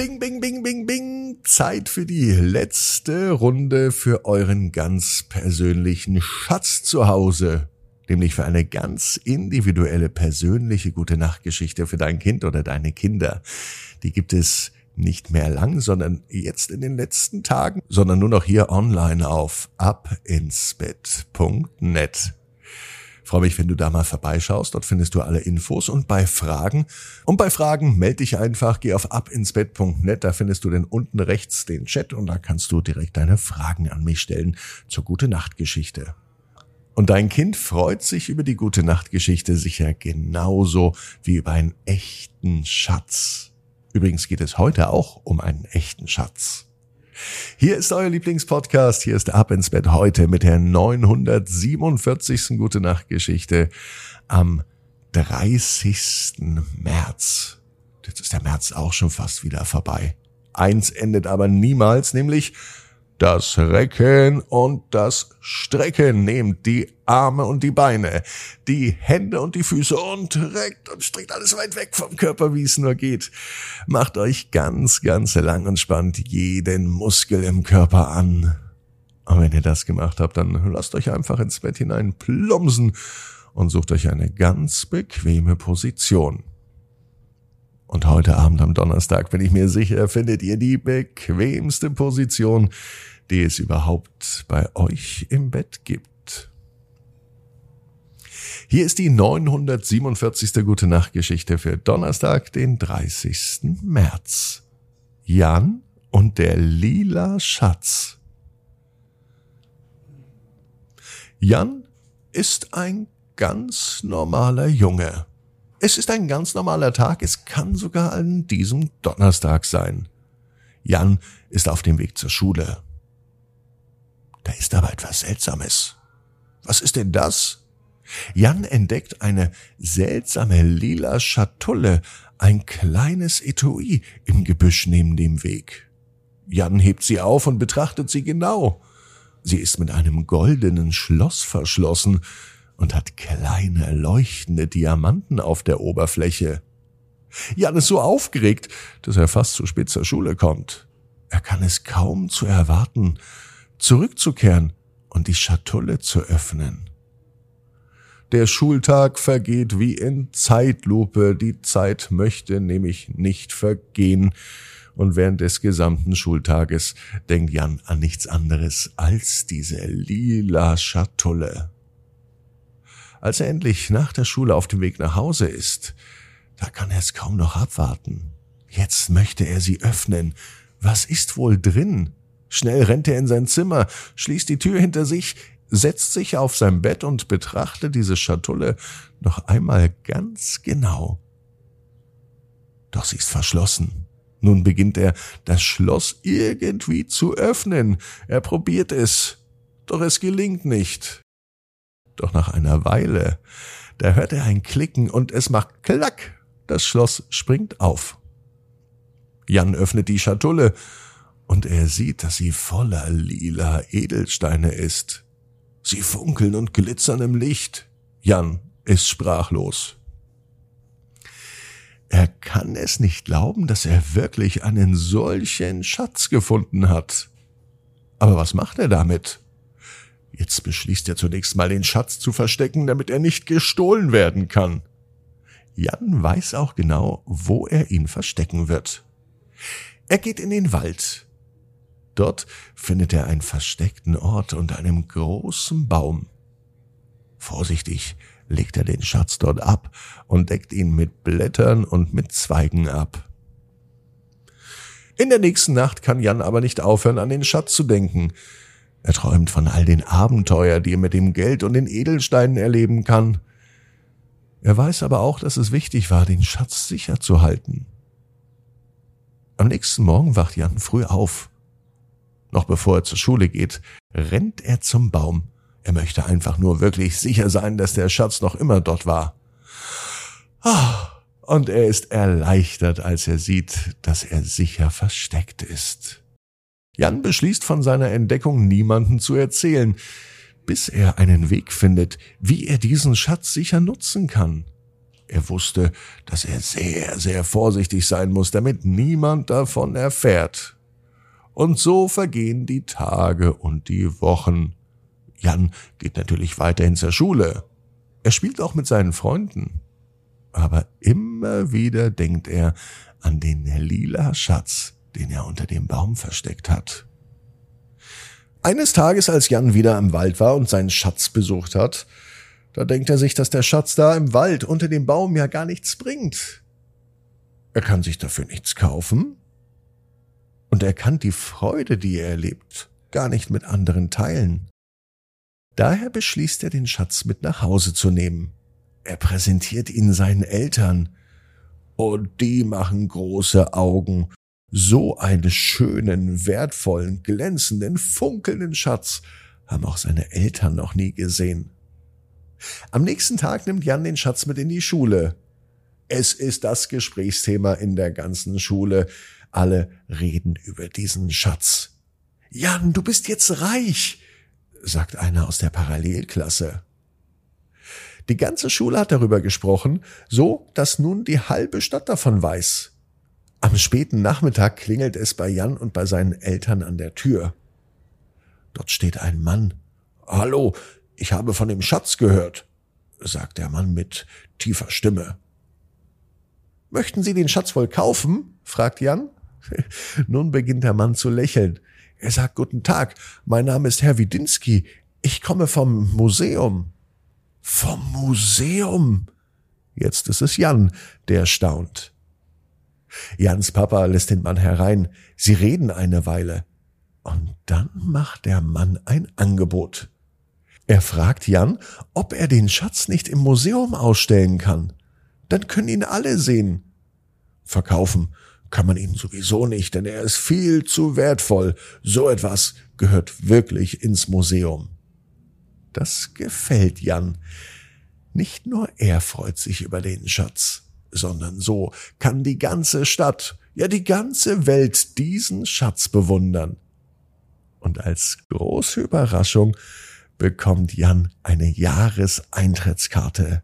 Bing, bing, bing, bing, bing. Zeit für die letzte Runde für euren ganz persönlichen Schatz zu Hause. Nämlich für eine ganz individuelle, persönliche gute Nachtgeschichte für dein Kind oder deine Kinder. Die gibt es nicht mehr lang, sondern jetzt in den letzten Tagen, sondern nur noch hier online auf abinsbett.net. Freue mich, wenn du da mal vorbeischaust. Dort findest du alle Infos und bei Fragen. Und bei Fragen melde dich einfach, geh auf abinsbett.net. Da findest du dann unten rechts den Chat und da kannst du direkt deine Fragen an mich stellen zur gute Nachtgeschichte. Und dein Kind freut sich über die gute Nachtgeschichte sicher genauso wie über einen echten Schatz. Übrigens geht es heute auch um einen echten Schatz. Hier ist euer Lieblingspodcast. Hier ist Ab ins Bett heute mit der 947. Gute Nacht Geschichte am 30. März. Jetzt ist der März auch schon fast wieder vorbei. Eins endet aber niemals, nämlich das Recken und das Strecken. Nehmt die Arme und die Beine, die Hände und die Füße und reckt und streckt alles weit weg vom Körper, wie es nur geht. Macht euch ganz, ganz lang und spannt jeden Muskel im Körper an. Und wenn ihr das gemacht habt, dann lasst euch einfach ins Bett hinein plumpsen und sucht euch eine ganz bequeme Position. Und heute Abend am Donnerstag bin ich mir sicher, findet ihr die bequemste Position, die es überhaupt bei euch im Bett gibt. Hier ist die 947. Gute Nacht Geschichte für Donnerstag, den 30. März. Jan und der lila Schatz. Jan ist ein ganz normaler Junge. Es ist ein ganz normaler Tag, es kann sogar an diesem Donnerstag sein. Jan ist auf dem Weg zur Schule. Da ist aber etwas Seltsames. Was ist denn das? Jan entdeckt eine seltsame lila Schatulle, ein kleines Etui im Gebüsch neben dem Weg. Jan hebt sie auf und betrachtet sie genau. Sie ist mit einem goldenen Schloss verschlossen und hat kleine leuchtende Diamanten auf der Oberfläche. Jan ist so aufgeregt, dass er fast zu spät zur Schule kommt. Er kann es kaum zu erwarten, zurückzukehren und die Schatulle zu öffnen. Der Schultag vergeht wie in Zeitlupe, die Zeit möchte nämlich nicht vergehen, und während des gesamten Schultages denkt Jan an nichts anderes als diese lila Schatulle. Als er endlich nach der Schule auf dem Weg nach Hause ist, da kann er es kaum noch abwarten. Jetzt möchte er sie öffnen. Was ist wohl drin? Schnell rennt er in sein Zimmer, schließt die Tür hinter sich, setzt sich auf sein Bett und betrachtet diese Schatulle noch einmal ganz genau. Doch sie ist verschlossen. Nun beginnt er, das Schloss irgendwie zu öffnen. Er probiert es, doch es gelingt nicht. Doch nach einer Weile, da hört er ein Klicken und es macht Klack. Das Schloss springt auf. Jan öffnet die Schatulle und er sieht, dass sie voller lila Edelsteine ist. Sie funkeln und glitzern im Licht. Jan ist sprachlos. Er kann es nicht glauben, dass er wirklich einen solchen Schatz gefunden hat. Aber was macht er damit? Jetzt beschließt er zunächst mal den Schatz zu verstecken, damit er nicht gestohlen werden kann. Jan weiß auch genau, wo er ihn verstecken wird. Er geht in den Wald, Dort findet er einen versteckten Ort unter einem großen Baum. Vorsichtig legt er den Schatz dort ab und deckt ihn mit Blättern und mit Zweigen ab. In der nächsten Nacht kann Jan aber nicht aufhören, an den Schatz zu denken. Er träumt von all den Abenteuer, die er mit dem Geld und den Edelsteinen erleben kann. Er weiß aber auch, dass es wichtig war, den Schatz sicher zu halten. Am nächsten Morgen wacht Jan früh auf. Noch bevor er zur Schule geht, rennt er zum Baum. Er möchte einfach nur wirklich sicher sein, dass der Schatz noch immer dort war. Ah, und er ist erleichtert, als er sieht, dass er sicher versteckt ist. Jan beschließt von seiner Entdeckung niemanden zu erzählen, bis er einen Weg findet, wie er diesen Schatz sicher nutzen kann. Er wusste, dass er sehr, sehr vorsichtig sein muss, damit niemand davon erfährt. Und so vergehen die Tage und die Wochen. Jan geht natürlich weiterhin zur Schule. Er spielt auch mit seinen Freunden. Aber immer wieder denkt er an den lila Schatz, den er unter dem Baum versteckt hat. Eines Tages, als Jan wieder im Wald war und seinen Schatz besucht hat, da denkt er sich, dass der Schatz da im Wald unter dem Baum ja gar nichts bringt. Er kann sich dafür nichts kaufen. Und er kann die Freude, die er erlebt, gar nicht mit anderen teilen. Daher beschließt er, den Schatz mit nach Hause zu nehmen. Er präsentiert ihn seinen Eltern. Und die machen große Augen. So einen schönen, wertvollen, glänzenden, funkelnden Schatz haben auch seine Eltern noch nie gesehen. Am nächsten Tag nimmt Jan den Schatz mit in die Schule. Es ist das Gesprächsthema in der ganzen Schule. Alle reden über diesen Schatz. Jan, du bist jetzt reich, sagt einer aus der Parallelklasse. Die ganze Schule hat darüber gesprochen, so dass nun die halbe Stadt davon weiß. Am späten Nachmittag klingelt es bei Jan und bei seinen Eltern an der Tür. Dort steht ein Mann. Hallo, ich habe von dem Schatz gehört, sagt der Mann mit tiefer Stimme. Möchten Sie den Schatz wohl kaufen? fragt Jan. Nun beginnt der Mann zu lächeln. Er sagt Guten Tag, mein Name ist Herr Widinski. Ich komme vom Museum. Vom Museum? Jetzt ist es Jan, der staunt. Jans Papa lässt den Mann herein. Sie reden eine Weile. Und dann macht der Mann ein Angebot. Er fragt Jan, ob er den Schatz nicht im Museum ausstellen kann. Dann können ihn alle sehen. Verkaufen kann man ihn sowieso nicht, denn er ist viel zu wertvoll. So etwas gehört wirklich ins Museum. Das gefällt Jan. Nicht nur er freut sich über den Schatz, sondern so kann die ganze Stadt, ja die ganze Welt diesen Schatz bewundern. Und als große Überraschung bekommt Jan eine Jahreseintrittskarte.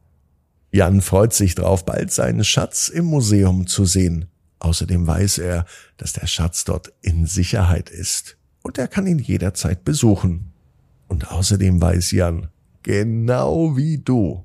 Jan freut sich drauf, bald seinen Schatz im Museum zu sehen. Außerdem weiß er, dass der Schatz dort in Sicherheit ist und er kann ihn jederzeit besuchen. Und außerdem weiß Jan, genau wie du,